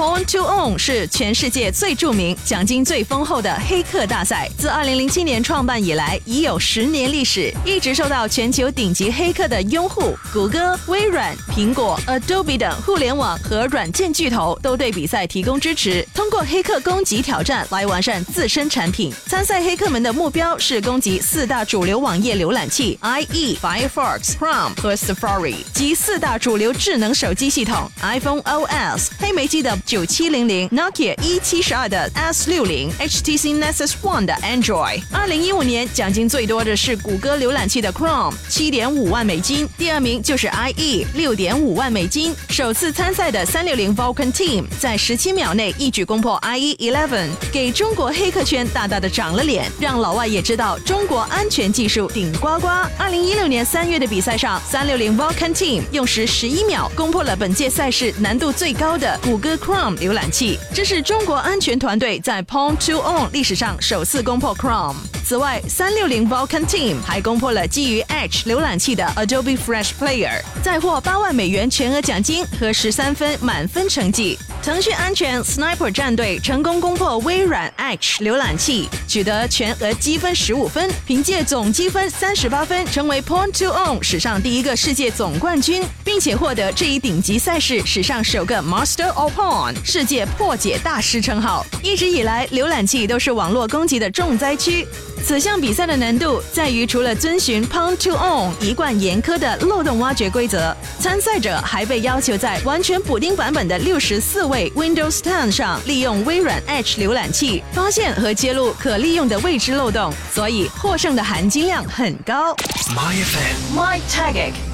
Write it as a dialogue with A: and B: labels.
A: Porn to Own 是全世界最著名、奖金最丰厚的黑客大赛。自2007年创办以来，已有十年历史，一直受到全球顶级黑客的拥护。谷歌、微软、苹果、Adobe 等互联网和软件巨头都对比赛提供支持，通过黑客攻击挑战来完善自身产品。参赛黑客们的目标是攻击四大主流网页浏览器 IE、Firefox、Chrome 和 Safari 及四大主流智能手机系统 iPhone OS、黑莓机的九七零零、Nokia E 七十二的 S 六零、HTC Nexus One 的 Android。二零一五年奖金最多的是谷歌浏览器的 Chrome，七点五万美金，第二名就是 IE，六点五万美金。首次参赛的三六零 Vulcan Team 在十七秒内一举攻破 IE Eleven，给中国黑客圈大大的长了脸，让老外也知道中国安全技术顶呱呱。二零一六年三月的比赛上，三六零 Vulcan Team 用时十一秒攻破了本届赛事难度最高的谷歌 Chrome 浏览器，这是中国安全团队在 Pwn to Own 历史上首次攻破 Chrome。此外，三六零 Vulcan Team 还攻破了基于 Edge 浏览器的 Adobe Flash Player，再获八万美元全额奖金和十三分满分成绩。腾讯安全 Sniper 战队成功攻破微软 Edge 浏览器，取得全额积分十五分，凭借总积分三十八分，成为 Point to Own 史上第一个世界总冠军，并且获得这一顶级赛事史上首个 Master of Porn 世界破解大师称号。一直以来，浏览器都是网络攻击的重灾区。此项比赛的难度在于，除了遵循 Pound to Own 一贯严苛的漏洞挖掘规则，参赛者还被要求在完全补丁版本的六十四位 Windows 10上利用微软 Edge 浏览器发现和揭露可利用的未知漏洞，所以获胜的含金量很高。
B: My
A: FM，My Tagic。